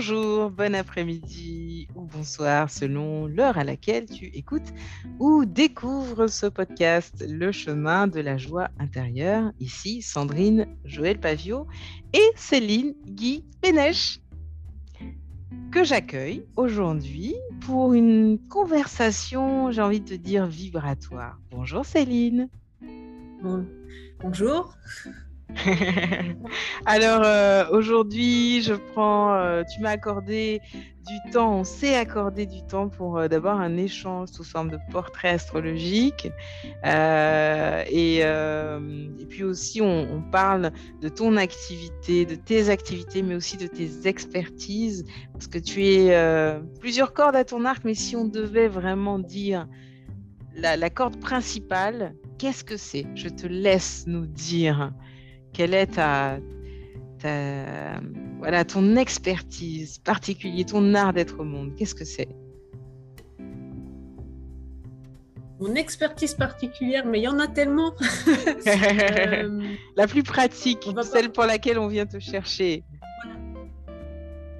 bonjour, bon après-midi ou bonsoir selon l'heure à laquelle tu écoutes ou découvres ce podcast Le chemin de la joie intérieure. Ici Sandrine Joël Pavio et Céline Guy Pénèche que j'accueille aujourd'hui pour une conversation, j'ai envie de te dire, vibratoire. Bonjour Céline. bonjour. Alors euh, aujourd'hui, je prends, euh, tu m'as accordé du temps, on s'est accordé du temps pour euh, d'abord un échange sous forme de portrait astrologique. Et, puis aussi on, parle de ton activité, de tes activités, mais aussi de tes expertises. Parce que tu es plusieurs cordes à ton arc, mais si on devait vraiment dire la corde principale, qu'est-ce que c'est? Je te laisse nous dire. Quelle est ta, voilà, ton expertise particulière, ton art d'être au monde Qu'est-ce que c'est? Mon expertise particulière, mais il y en a tellement. Euh, la plus pratique, celle pour laquelle on vient te chercher.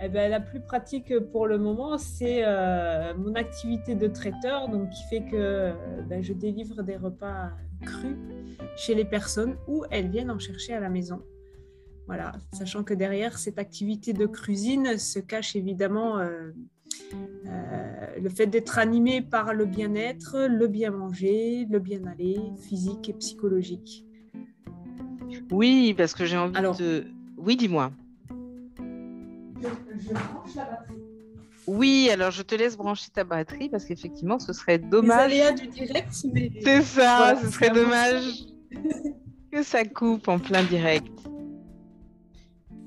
Eh ben, la plus pratique pour le moment, c'est euh, mon activité de traiteur, donc qui fait que euh, ben, je délivre des repas crus chez les personnes ou elles viennent en chercher à la maison. Voilà, sachant que derrière cette activité de cuisine se cache évidemment euh, le fait d'être animé par le bien-être, le bien manger, le bien-aller physique et psychologique. Oui, parce que j'ai envie de... Oui, dis-moi je branche la batterie. Oui, alors je te laisse brancher ta batterie parce qu'effectivement, ce serait dommage. Les du direct, mais... C'est ça, ce serait dommage que ça coupe en plein direct.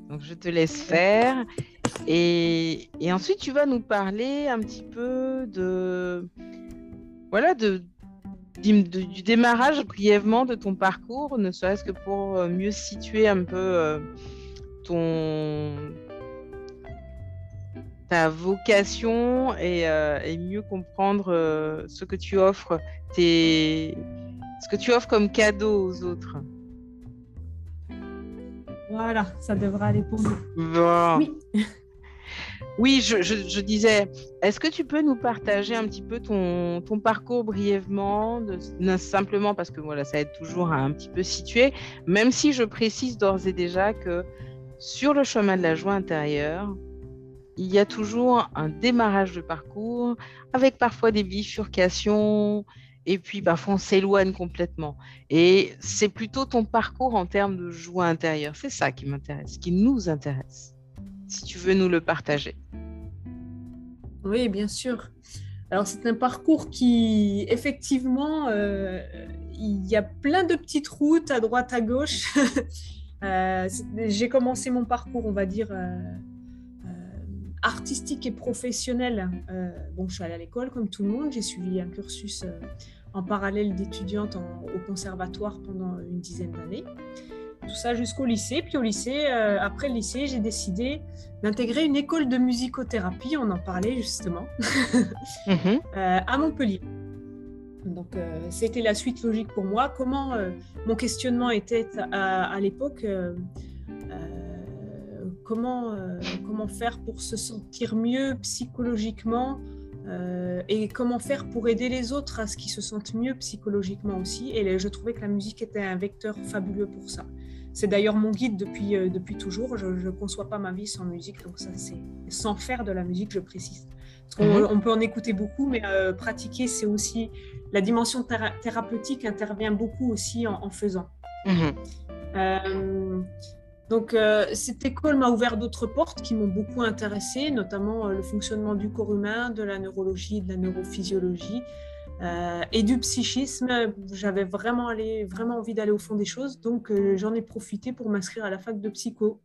Donc je te laisse faire. Et, et, ensuite, tu vas nous parler un petit peu de. Voilà, de, du, démarrage brièvement de ton parcours, ne serait-ce que pour euh, mieux situer un peu euh, ton, ta vocation et, euh, mieux comprendre euh, ce que tu offres, tes... ce que tu offres comme cadeau aux autres. Voilà, ça devrait aller pour nous. Oui. Oui, je, disais, est-ce que tu peux nous partager un petit peu ton, ton parcours brièvement, de, simplement parce que voilà, ça aide toujours à un petit peu situer, même si je précise d'ores et déjà que sur le chemin de la joie intérieure, il y a toujours un démarrage de parcours avec parfois des bifurcations et puis parfois on s'éloigne complètement. Et c'est plutôt ton parcours en termes de joie intérieure. C'est ça qui m'intéresse, qui nous intéresse. Si tu veux nous le partager. Oui, bien sûr. Alors c'est un parcours qui, effectivement, euh, il y a plein de petites routes à droite, à gauche. Euh, j'ai commencé mon parcours, on va dire, euh, artistique et professionnelle, euh, bon, je suis allée à l'école comme tout le monde. J'ai suivi un cursus euh, en parallèle d'étudiante au conservatoire pendant une dizaine d'années. Tout ça jusqu'au lycée. Puis au lycée, euh, après le lycée, j'ai décidé d'intégrer une école de musicothérapie. On en parlait justement mhm. à Montpellier. Donc, c'était la suite logique pour moi. Comment mon questionnement était à, à l'époque comment, euh, comment faire pour se sentir mieux psychologiquement euh, et comment faire pour aider les autres à ce qu'ils se sentent mieux psychologiquement aussi. Et je trouvais que la musique était un vecteur fabuleux pour ça. C'est d'ailleurs mon guide depuis, euh, depuis toujours. Je ne conçois pas ma vie sans musique, donc ça c'est sans faire de la musique, je précise. Mhm. on, peut en écouter beaucoup, mais pratiquer, c'est aussi la dimension thérapeutique intervient beaucoup aussi en, faisant. Mhm. Donc, euh, cette école m'a ouvert d'autres portes qui m'ont beaucoup intéressée, notamment euh, le fonctionnement du corps humain, de la neurologie, de la neurophysiologie euh, et du psychisme. J'avais vraiment, vraiment envie d'aller au fond des choses, donc j'en ai profité pour m'inscrire à la fac de psycho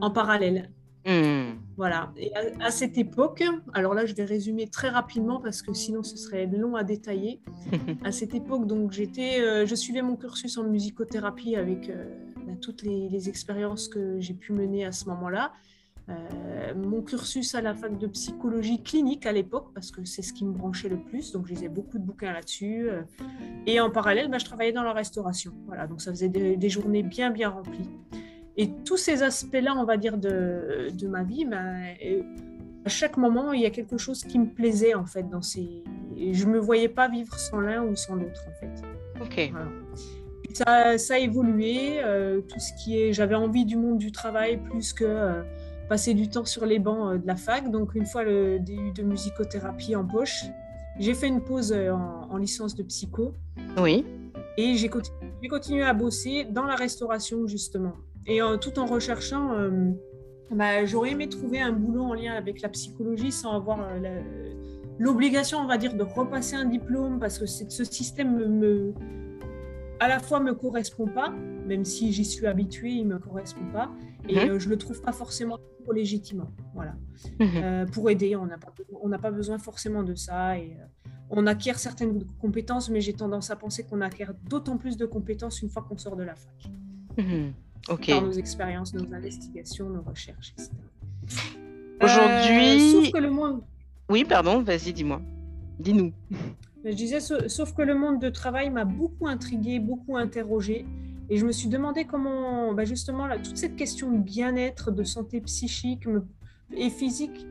en parallèle. Hmm. Voilà. Et à, cette époque, alors là, je vais résumer très rapidement parce que sinon ce serait long à détailler. à cette époque, donc j'étais, je suivais mon cursus en musicothérapie avec toutes les, expériences que j'ai pu mener à ce moment-là. Euh, mon cursus à la fac de psychologie clinique à l'époque, parce que c'est ce qui me branchait le plus, donc je lisais beaucoup de bouquins là-dessus. Euh, et en parallèle, bah, je travaillais dans la restauration. Voilà, donc ça faisait des, journées bien, bien remplies. Et tous ces aspects-là, on va dire, de, de ma vie, ben, à chaque moment, il y a quelque chose qui me plaisait, en fait, dans ces... Je ne me voyais pas vivre sans l'un ou sans l'autre, en fait. Ok. Ça, ça, a évolué, euh, tout ce qui est... J'avais envie du monde du travail plus que euh, passer du temps sur les bancs euh, de la fac. Donc, une fois le DU de musicothérapie en poche, j'ai fait une pause en, en licence de psycho. Oui. Et j'ai continué, continué, à bosser dans la restauration, justement. Et tout en recherchant, euh, bah, j'aurais aimé trouver un boulot en lien avec la psychologie sans avoir l'obligation, on va dire, de repasser un diplôme parce que ce système me, me, à la fois me correspond pas, même si j'y suis habituée, il me correspond pas, et mmh. euh, je le trouve pas forcément légitimement. Voilà. Mmh. Euh, pour aider, on n'a pas, on n'a pas besoin forcément de ça et euh, on acquiert certaines compétences, mais j'ai tendance à penser qu'on acquiert d'autant plus de compétences une fois qu'on sort de la fac. Mmh. Ok. Par nos expériences, nos investigations, nos recherches, etc. Aujourd'hui. sauf que le monde. Oui, pardon, vas-y, dis-moi. Dis-nous. Je disais, sauf que le monde de travail m'a beaucoup intrigué, beaucoup interrogé. Et je me suis demandé comment, bah justement, là, toute cette question de bien-être, de santé psychique et physique,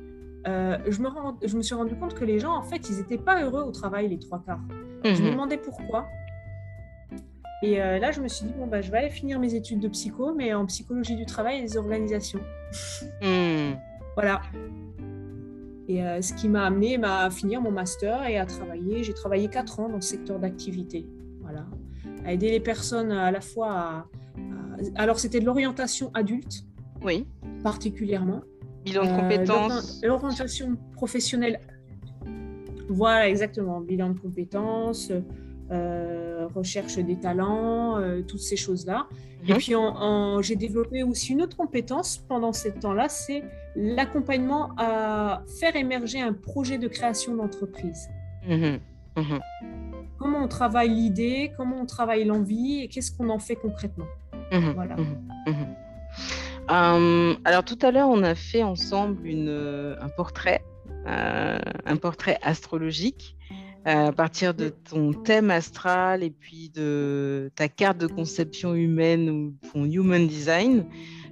euh, je, me rend, je me suis rendu compte que les gens, en fait, ils n'étaient pas heureux au travail les trois quarts. Je me mhm. demandais pourquoi. Et euh, là, je me suis dit, bon, bah, je vais aller finir mes études de psycho, mais en psychologie du travail et des organisations. Mhm. Voilà. Et euh, ce qui m'a amené à finir mon master et à travailler. J'ai travaillé quatre ans dans ce secteur d'activité. Voilà. À aider les personnes à la fois à. alors, c'était de l'orientation adulte. Oui. Particulièrement. Bilan de euh, compétences. l'orientation professionnelle. Voilà, exactement. Bilan de compétences. Euh, recherche des talents, toutes ces choses-là. Et mhm. puis, j'ai développé aussi une autre compétence pendant ce temps-là, c'est l'accompagnement à faire émerger un projet de création d'entreprise. Mhm. Mhm. Comment on travaille l'idée, comment on travaille l'envie et qu'est-ce qu'on en fait concrètement. Voilà. Euh, alors tout à l'heure, on a fait ensemble une, un portrait, euh, un portrait astrologique à partir de ton thème astral et puis de ta carte de conception humaine ou ton human design,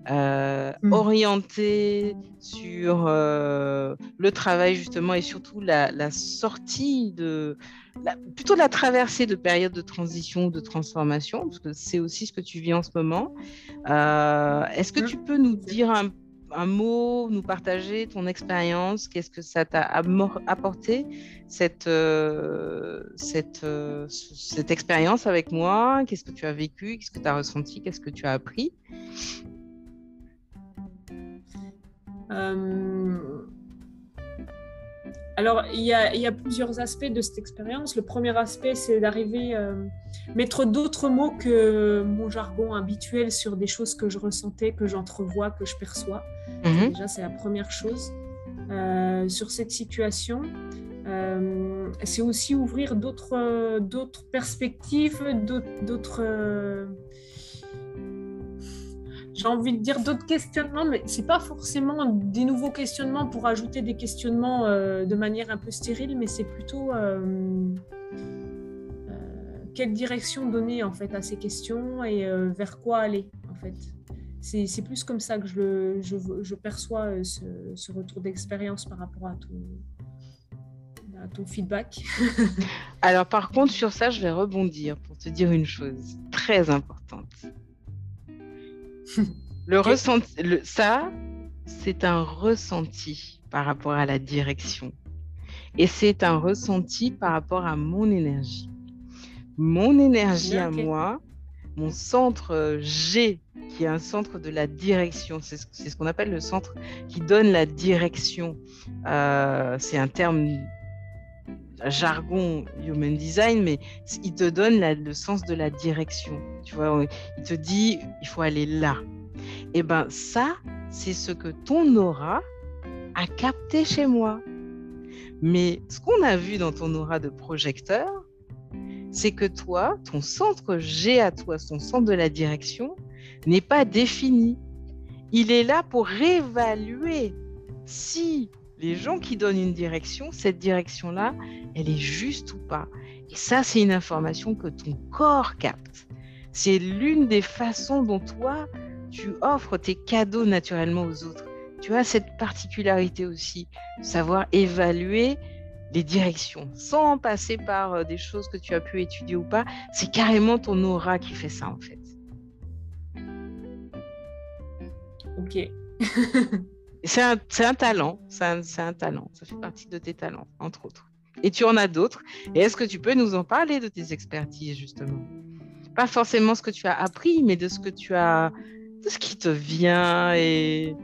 euh, mm. orienté sur euh, le travail justement et surtout la, sortie de, plutôt la traversée de périodes de transition, de transformation, parce que c'est aussi ce que tu vis en ce moment. Euh, est-ce que mm. tu peux nous dire un un mot, nous partager ton expérience, qu'est-ce que ça t'a apporté, cette, euh, euh, cette expérience avec moi, qu'est-ce que tu as vécu, qu'est-ce que tu as ressenti, qu'est-ce que tu as appris? Euh, alors, il y, a, plusieurs aspects de cette expérience. Le premier aspect, c'est d'arriver à euh, mettre d'autres mots que mon jargon habituel sur des choses que je ressentais, que j'entrevois, que je perçois. Mhm. Déjà, c'est la première chose. Euh, sur cette situation, euh, c'est aussi ouvrir d'autres perspectives, d'autres j'ai envie de dire d'autres questionnements, mais c'est pas forcément des nouveaux questionnements pour ajouter des questionnements euh, de manière un peu stérile, mais c'est plutôt euh, euh, quelle direction donner en fait à ces questions et vers quoi aller en fait. C'est plus comme ça que je, je, perçois ce, retour d'expérience par rapport à ton feedback. Alors par contre sur ça, je vais rebondir pour te dire une chose très importante le ressenti, ça, c'est un ressenti par rapport à la direction. Et c'est un ressenti par rapport à mon énergie. Mon énergie à moi, mon centre G, qui est un centre de la direction, c'est ce, qu'on appelle le centre qui donne la direction. Euh, c'est un terme jargon human design, mais il te donne le sens de la direction. Tu vois, il te dit, il faut aller là. Et eh ben ça, c'est ce que ton aura a capté chez moi. Mais ce qu'on a vu dans ton aura de projecteur, c'est que toi, ton centre G à toi, ton centre de la direction, n'est pas défini. Il est là pour réévaluer si les gens qui donnent une direction, cette direction-là, elle est juste ou pas. Et ça, c'est une information que ton corps capte. C'est l'une des façons dont toi, tu offres tes cadeaux naturellement aux autres. Tu as cette particularité aussi, de savoir évaluer les directions, sans passer par euh, des choses que tu as pu étudier ou pas. C'est carrément ton aura qui fait ça, en fait. Ok. c'est un, un, talent, c'est un, un, talent, ça fait partie de tes talents, entre autres. Et tu en as d'autres. Et est-ce que tu peux nous en parler de tes expertises, justement? Pas forcément ce que tu as appris, mais de ce que tu as, de ce qui te vient et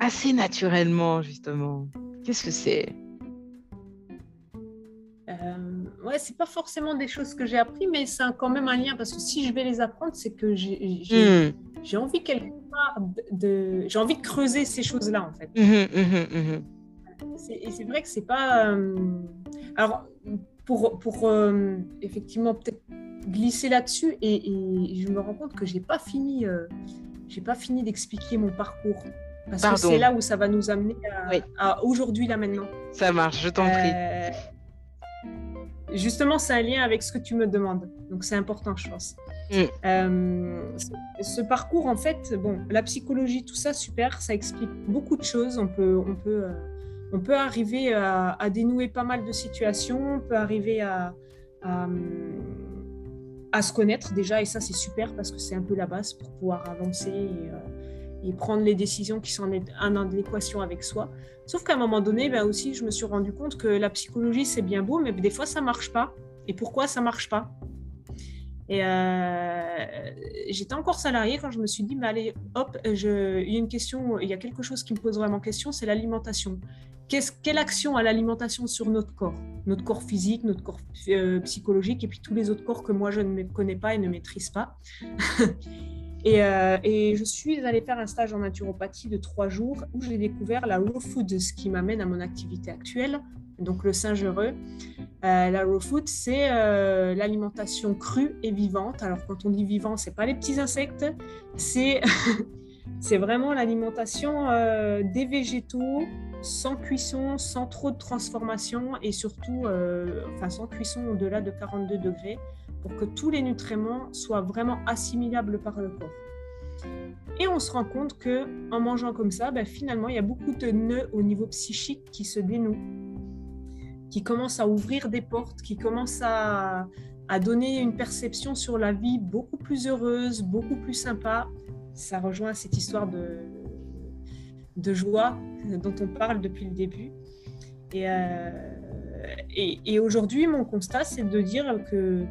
assez naturellement, justement. Qu'est-ce que c'est? Euh, ouais, c'est pas forcément des choses que j'ai appris, mais c'est quand même un lien parce que si je vais les apprendre, c'est que j'ai hmm. envie quelque de, j'ai envie de creuser ces choses-là en fait. Mmh, mmh, mmh, et c'est vrai que c'est pas. Euh, alors pour pour euh, effectivement peut-être glisser là-dessus et, je me rends compte que j'ai pas fini, euh, j'ai pas fini d'expliquer mon parcours. Parce que c'est là où ça va nous amener à, à aujourd'hui, là maintenant. Ça marche, je t'en prie justement, c'est un lien avec ce que tu me demandes. Donc, c'est important, je pense. Mm. Euh, ce parcours, en fait, bon, la psychologie, tout ça, super, ça explique beaucoup de choses. On peut, on peut, euh, on peut arriver à, dénouer pas mal de situations, on peut arriver à, à, se connaître déjà, et ça, c'est super parce que c'est un peu la base pour pouvoir avancer et, euh, et prendre les décisions qui sont en adéquation avec soi. Sauf qu'à un moment donné, ben aussi, je me suis rendu compte que la psychologie, c'est bien beau, mais des fois, ça marche pas. Et pourquoi ça marche pas? Et euh, j'étais encore salariée quand je me suis dit, ben allez, hop, il y a une question, il y a quelque chose qui me pose vraiment question, c'est l'alimentation. quelle action a l'alimentation sur notre corps? Notre corps physique, notre corps euh, psychologique, et puis tous les autres corps que moi, je ne connais pas et ne maîtrise pas. Euh, et, je suis allée faire un stage en naturopathie de trois jours où j'ai découvert la raw food, ce qui m'amène à mon activité actuelle, donc le singe. Euh, la raw food, c'est euh, l'alimentation crue et vivante. Alors quand on dit vivant, c'est pas les petits insectes, c'est c'est vraiment l'alimentation des végétaux sans cuisson, sans trop de transformation et surtout, enfin sans cuisson au-delà de 42 degrés pour que tous les nutriments soient vraiment assimilables par le corps. Et on se rend compte que en mangeant comme ça, ben, finalement, il y a beaucoup de nœuds au niveau psychique qui se dénouent, qui commencent à ouvrir des portes, qui commencent à, donner une perception sur la vie beaucoup plus heureuse, beaucoup plus sympa. Ça rejoint cette histoire de, joie dont on parle depuis le début. Et, euh, aujourd'hui, mon constat, c'est de dire que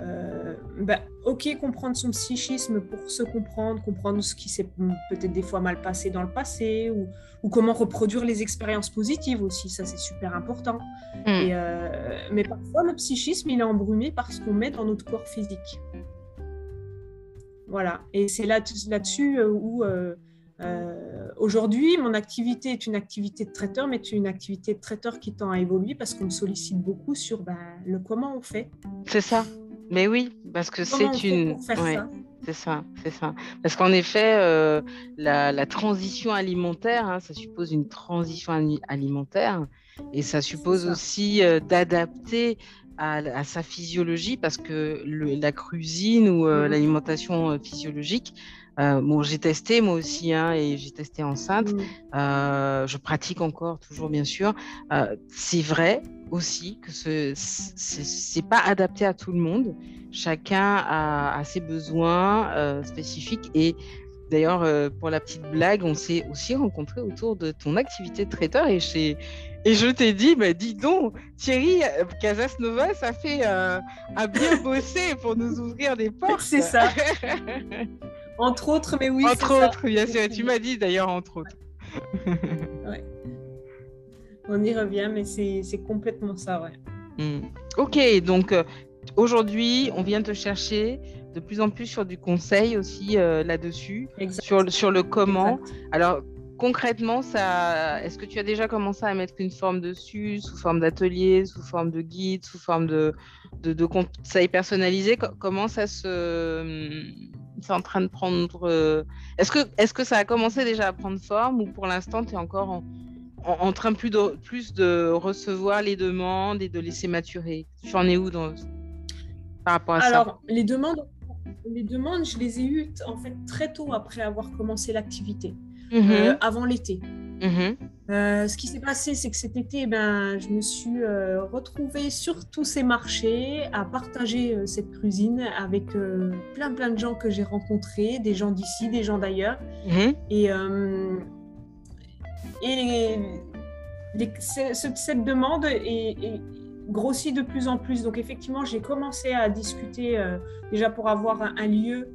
euh, bah, ok, comprendre son psychisme pour se comprendre, comprendre ce qui s'est peut-être des fois mal passé dans le passé, ou, ou comment reproduire les expériences positives aussi, ça c'est super important. Mm. Et, euh, mais parfois, le psychisme, il est embrumé par ce qu'on met dans notre corps physique. Voilà, et c'est là-dessus euh, où aujourd'hui, mon activité est une activité de traiteur, mais c'est une activité de traiteur qui tend à évoluer parce qu'on me sollicite beaucoup sur ben, le comment on fait. C'est ça. Mais oui, parce que c'est une. c'est ça, c'est ça. Parce qu'en effet, euh, la, transition alimentaire, hein, ça suppose une transition alimentaire et ça suppose aussi euh, d'adapter à, sa physiologie parce que la cuisine ou euh, mmh. l'alimentation physiologique, bon, j'ai testé moi aussi hein, et j'ai testé enceinte. Mmh. je pratique encore toujours bien sûr. c'est vrai, aussi que ce c'est pas adapté à tout le monde. Chacun a, ses besoins euh, spécifiques et d'ailleurs euh, pour la petite blague, on s'est aussi rencontré autour de ton activité de traiteur et chez et je t'ai dit, bah, dis donc, Thierry euh, Casasnova, ça fait a bien bossé pour nous ouvrir des portes. C'est ça. entre autres, mais oui. Entre autres, bien sûr. Tu m'as dit d'ailleurs entre autres. ouais on y revient, mais c'est complètement ça, ouais. Hmm. Ok, donc euh, aujourd'hui, on vient te chercher de plus en plus sur du conseil aussi euh, là-dessus, sur, sur le comment. Alors, concrètement, ça, est-ce que tu as déjà commencé à mettre une forme dessus, sous forme d'atelier, sous forme de guide, sous forme de, de, de conseils personnalisés Comment ça se. C'est en train de prendre. Euh, est-ce que, est que ça a commencé déjà à prendre forme ou pour l'instant, tu es encore en, en, train plus de, plus de recevoir les demandes et de laisser maturer? Tu en es où dans, par rapport à ça? Alors, les demandes, les demandes, je les ai eues en fait très tôt après avoir commencé l'activité, Mhm. euh, avant l'été. Mhm. Euh, ce qui s'est passé, c'est que cet été, ben, je me suis euh, retrouvée sur tous ces marchés à partager euh, cette cuisine avec plein plein de gens que j'ai rencontrés, des gens d'ici, des gens d'ailleurs. Mhm. Et, et les- les- ce- ce- cette demande est, est grossit de plus en plus. Donc effectivement, j'ai commencé à discuter déjà pour avoir un, un lieu,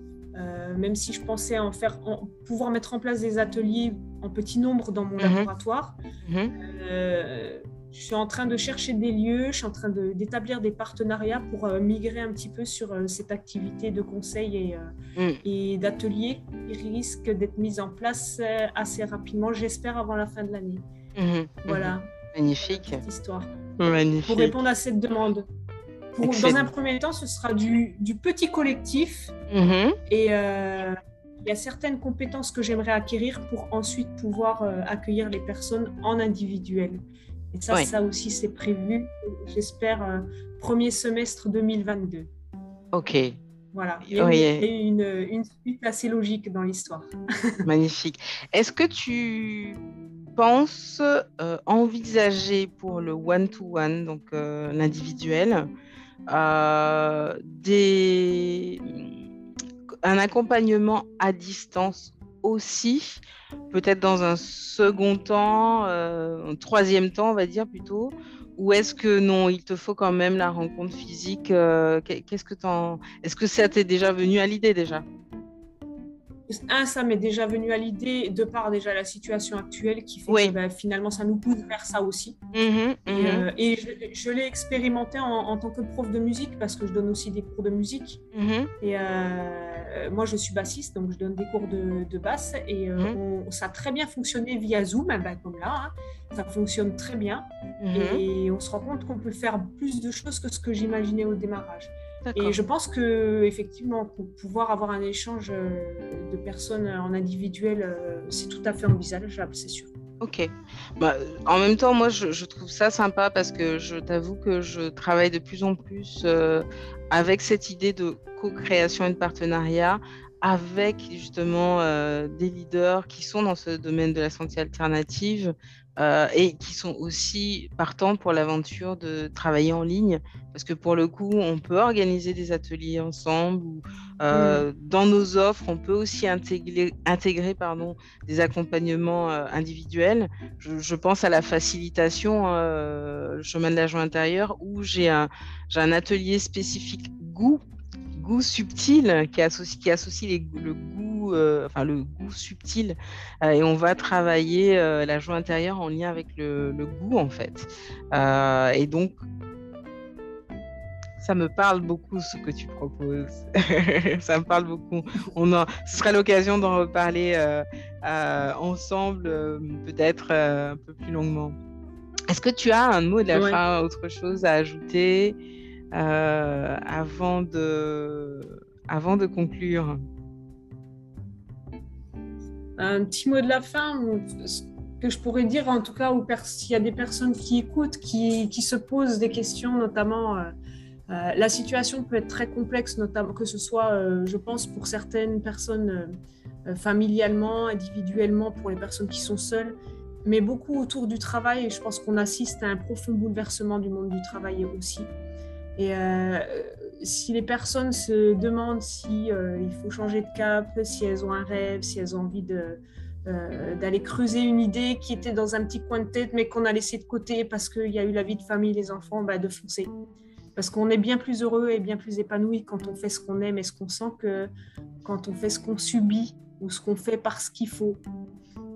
même si je pensais en faire, en- pouvoir mettre en place des ateliers en petit nombre dans mon Mhm. laboratoire. Mhm. Euh, je suis en train de chercher des lieux, je suis en train de- d'établir des partenariats pour euh, migrer un petit peu sur euh, cette activité de conseil et, euh, Mm. et d'atelier qui risque d'être mise en place euh, assez rapidement, j'espère avant la fin de l'année. Mhm. Voilà. Magnifique. cette histoire. Magnifique. Pour répondre à cette demande. Pour- dans un premier temps, ce sera du, du petit collectif et euh, il y a certaines compétences que j'aimerais acquérir pour ensuite pouvoir euh, accueillir les personnes en individuel. Et ça, ça aussi, c'est prévu, j'espère, euh, premier semestre 2022. Ok. Voilà, il y a, Oui. une, une- suite assez logique dans l'histoire. Magnifique. Est-ce que tu penses euh, envisager pour le one-to-one, donc euh, l'individuel, euh, des... un accompagnement à distance aussi, peut-être dans un second temps, euh, un troisième temps, on va dire plutôt, ou est-ce que non, il te faut quand même la rencontre physique euh, qu'est- Qu'est-ce que t'en... Est-ce que ça t'est déjà venu à l'idée déjà? Un, ça m'est déjà venu à l'idée, de par déjà la situation actuelle, qui fait Oui. que ben, finalement, ça nous pousse vers ça aussi. Mhm, Et, mhm, euh, et je, je l'ai expérimenté en, en tant que prof de musique, parce que je donne aussi des cours de musique. mhm. Et euh, moi, je suis bassiste, donc je donne des cours de, de basse. Et euh, on- ça a très bien fonctionné via Zoom, ben, comme là. hein. Ça fonctionne très bien. Et on se rend compte qu'on peut faire plus de choses que ce que j'imaginais au démarrage. Et je pense que effectivement, pour pouvoir avoir un échange euh, de personnes en individuel, euh, c'est tout à fait envisageable, c'est sûr. Ok. Bah, en même temps, moi, je, je trouve ça sympa parce que je t'avoue que je travaille de plus en plus euh, avec cette idée de co-création et de partenariat avec justement euh, des leaders qui sont dans ce domaine de la santé alternative euh, et qui sont aussi partants pour l'aventure de travailler en ligne. Parce que pour le coup, on peut organiser des ateliers ensemble ou euh, dans nos offres, on peut aussi intégrer, intégrer pardon, des accompagnements euh, individuels. Je, je pense à la facilitation, le chemin de la joie intérieure, où j'ai un, j'ai un atelier spécifique goût, goût subtil, qui associe, qui associe les le goût, euh, enfin le goût subtil, euh, et on va travailler euh, la joie intérieure en lien avec le, le goût en fait. Et donc ça me parle beaucoup ce que tu proposes. ça me parle beaucoup. On en, ce sera l'occasion d'en reparler euh, euh, ensemble, euh, peut-être un peu plus longuement. Est-ce que tu as un mot de la Ouais. fin, autre chose à ajouter? Euh, avant, de, conclure Un petit mot de la fin, ce que je pourrais dire en tout cas, s'il y a des personnes qui écoutent, qui, se posent des questions, notamment euh, euh, la situation peut être très complexe, notamment que ce soit, je pense, pour certaines personnes familialement, individuellement, pour les personnes qui sont seules, mais beaucoup autour du travail. Je pense qu'on assiste à un profond bouleversement du monde du travail aussi. Et euh, si les personnes se demandent si euh, il faut changer de cap, si elles ont un rêve, si elles ont envie euh, d'aller creuser une idée qui était dans un petit coin de tête mais qu'on a laissé de côté parce qu'il y a eu la vie de famille, les enfants, bah, de foncer. Parce qu'on est bien plus heureux et bien plus épanoui quand on fait ce qu'on aime et ce qu'on sent que quand on fait ce qu'on subit ou ce qu'on fait parce qu'il faut.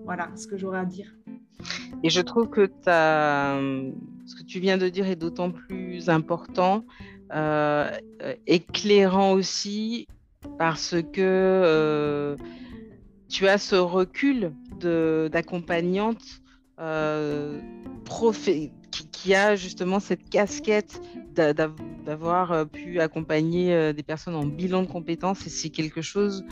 Voilà ce que j'aurais à dire. Et je trouve que t'as- ce que tu viens de dire est d'autant plus important, euh, éclairant aussi, parce que euh, tu as ce recul d'accompagnante euh, qui, qui a justement cette casquette d'a- d'av- d'avoir pu accompagner des personnes en bilan de compétences. Et c'est quelque chose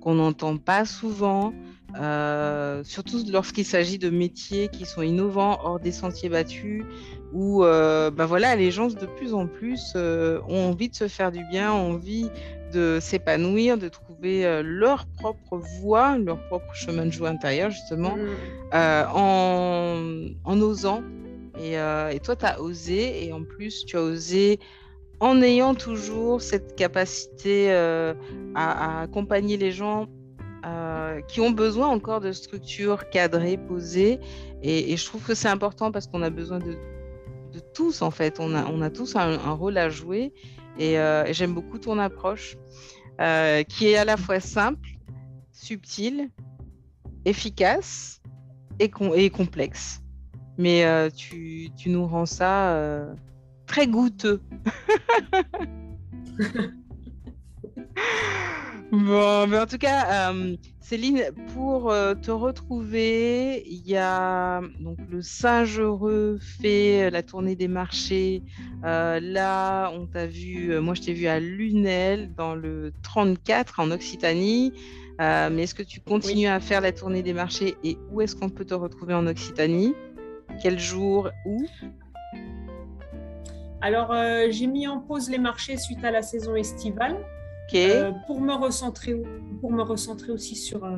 qu'on n'entend pas souvent euh, surtout lorsqu'il s'agit de métiers qui sont innovants, hors des sentiers battus, où euh, bah voilà, les gens de plus en plus euh, ont envie de se faire du bien, ont envie de s'épanouir, de trouver leur propre voie, leur propre chemin de joie intérieur, justement, mmh. en, en, osant. Et, et toi, tu as osé, et en plus, tu as osé en ayant toujours cette capacité à, à, accompagner les gens euh, qui ont besoin encore de structures cadrées, posées. Et, je trouve que c'est important parce qu'on a besoin de, tous, en fait. On a, tous un, rôle à jouer. Euh, et, j'aime beaucoup ton approche, euh, qui est à la fois simple, subtile, efficace et, complexe. Mais tu, nous rends ça très goûteux. Bon, mais en tout cas, euh, Céline, pour euh, te retrouver, il y a donc le singe heureux fait la tournée des marchés. Euh, là, on t'a vu, moi je t'ai vu à Lunel dans le 34 en Occitanie. mais est-ce que tu continues à faire la tournée des marchés et où est-ce qu'on peut te retrouver en Occitanie? Quel jour Où? Alors, j'ai mis en pause les marchés suite à la saison estivale. Euh, pour, me recentrer, pour me recentrer aussi sur, euh,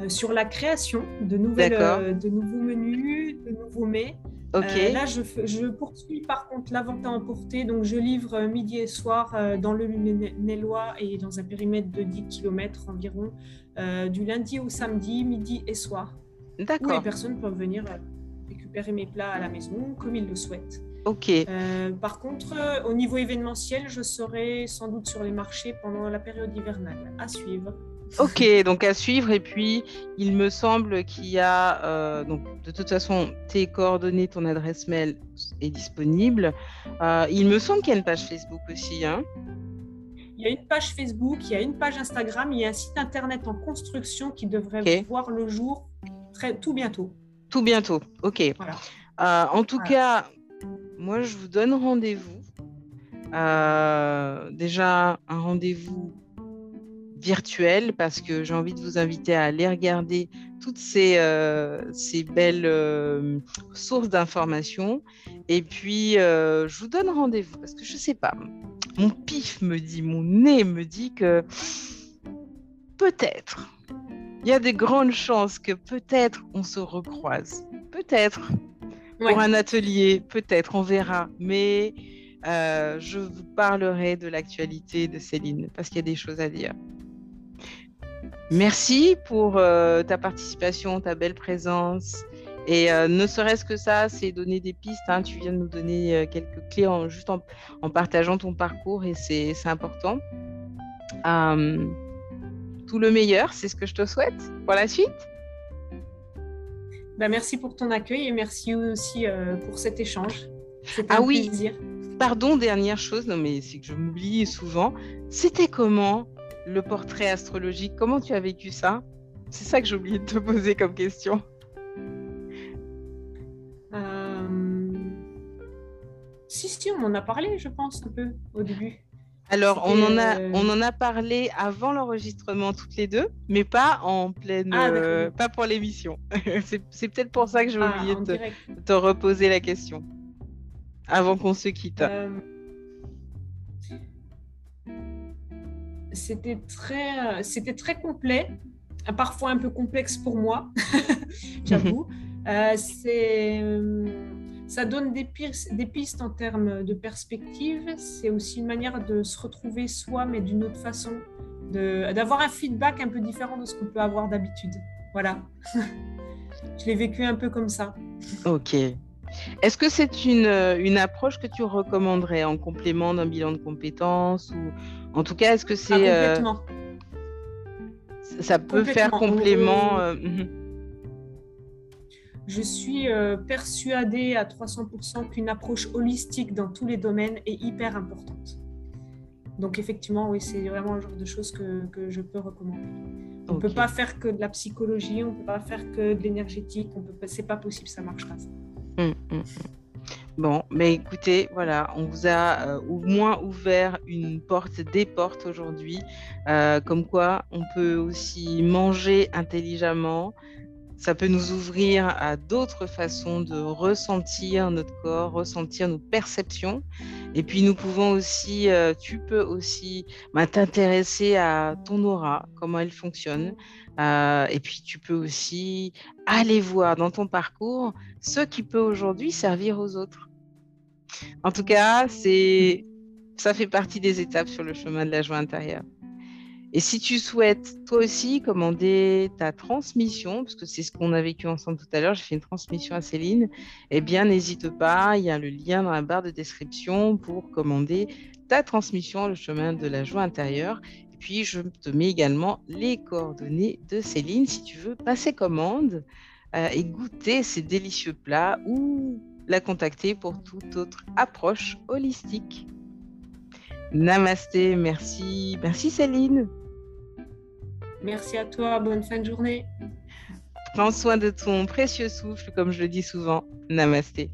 euh, sur la création de, nouvelles, de nouveaux menus, de nouveaux mets. là, je, je, poursuis par contre la vente à emporter. Donc, je livre midi et soir dans le Lunélois et dans un périmètre de 10 km environ, du lundi au samedi, midi et soir. D'accord. Où les personnes peuvent venir récupérer mes plats à la maison comme ils le souhaitent. Ok. Euh, par contre, euh, au niveau événementiel, je serai sans doute sur les marchés pendant la période hivernale. À suivre. Ok, donc à suivre. Et puis, il me semble qu'il y a, euh, donc de toute façon, tes coordonnées, ton adresse mail est disponible. il me semble qu'il y a une page Facebook aussi. Hein il y a une page Facebook, il y a une page Instagram, il y a un site internet en construction qui devrait voir le jour très, tout bientôt. Tout bientôt, ok. en tout cas, moi, je vous donne rendez-vous. Euh, déjà, un rendez-vous virtuel parce que j'ai envie de vous inviter à aller regarder toutes ces, euh, belles euh, sources d'informations. Et puis, je vous donne rendez-vous parce que je ne sais pas, mon pif me dit, mon nez me dit que peut-être, il y a des grandes chances que peut-être on se recroise. Peut-être pour un atelier, peut-être, on verra. Mais euh, je vous parlerai de l'actualité de Céline parce qu'il y a des choses à dire. Merci pour euh, ta participation, ta belle présence. Et euh, ne serait-ce que ça, c'est donner des pistes. Hein. Tu viens de nous donner quelques clés en, juste en, partageant ton parcours et c'est important. tout le meilleur, c'est ce que je te souhaite pour la suite. Bah, merci pour ton accueil et merci aussi euh, pour cet échange. Ah un oui, plaisir. pardon, dernière chose, non mais c'est que je m'oublie souvent. C'était comment le portrait astrologique? Comment tu as vécu ça? C'est ça que j'ai oublié de te poser comme question. Euh, si, si, on en a parlé, je pense, un peu au début. Alors, on en, a, on en a parlé avant l'enregistrement toutes les deux, mais pas en pleine, ah, euh, pas pour l'émission. c'est peut-être pour ça que j'ai ah, oublié de te, reposer la question avant qu'on se quitte. Euh, c'était très, c'était très complet, parfois un peu complexe pour moi, j'avoue. Euh, c'est ça donne des, des pistes en termes de perspective. C'est aussi une manière de se retrouver soi, mais d'une autre façon, d'avoir un feedback un peu différent de ce qu'on peut avoir d'habitude. Voilà. Je l'ai vécu un peu comme ça. Ok. Est-ce que c'est une, une, approche que tu recommanderais en complément d'un bilan de compétences ou en tout cas est-ce que c'est ah, complètement. ça peut faire complément euh, mhm je suis euh, persuadée à 300% qu'une approche holistique dans tous les domaines est hyper importante. Donc effectivement, oui, c'est vraiment le genre de choses que, que je peux recommander. On ne peut pas faire que de la psychologie, on ne peut pas faire que de l'énergétique, on peut, c'est pas possible, ça marchera. Hum, hum, hum. Bon, mais écoutez, voilà, on vous a euh, au moins ouvert une porte, des portes aujourd'hui, euh, comme quoi on peut aussi manger intelligemment. Ça peut nous ouvrir à d'autres façons de ressentir notre corps, ressentir nos perceptions. Et puis nous pouvons aussi, euh, tu peux aussi bah, t'intéresser à ton aura, comment elle fonctionne. et puis tu peux aussi aller voir dans ton parcours ce qui peut aujourd'hui servir aux autres. En tout cas, ça fait partie des étapes sur le chemin de la joie intérieure. Et si tu souhaites toi aussi commander ta transmission, parce que c'est ce qu'on a vécu ensemble tout à l'heure, j'ai fait une transmission à Céline, eh bien n'hésite pas, il y a le lien dans la barre de description pour commander ta transmission, le chemin de la joie intérieure. Et puis je te mets également les coordonnées de Céline si tu veux passer commande euh, et goûter ces délicieux plats ou la contacter pour toute autre approche holistique. Namasté, merci. Merci Céline. Merci à toi, bonne fin de journée. Prends soin de ton précieux souffle, comme je le dis souvent. Namasté.